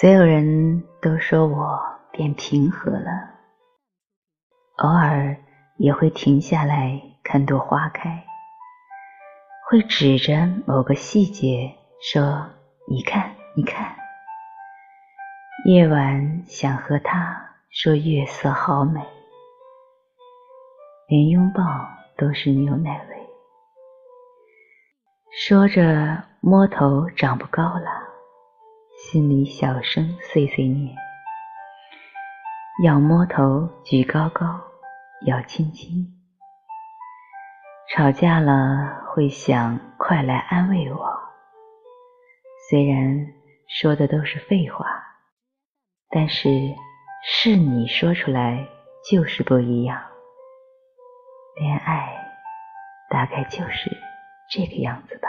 所有人都说我变平和了，偶尔也会停下来看朵花开，会指着某个细节说：“你看，你看。”夜晚想和他说月色好美，连拥抱都是牛奶味。说着摸头长不高了。心里小声碎碎念，要摸头举高高，要亲亲。吵架了会想快来安慰我，虽然说的都是废话，但是是你说出来就是不一样。恋爱大概就是这个样子。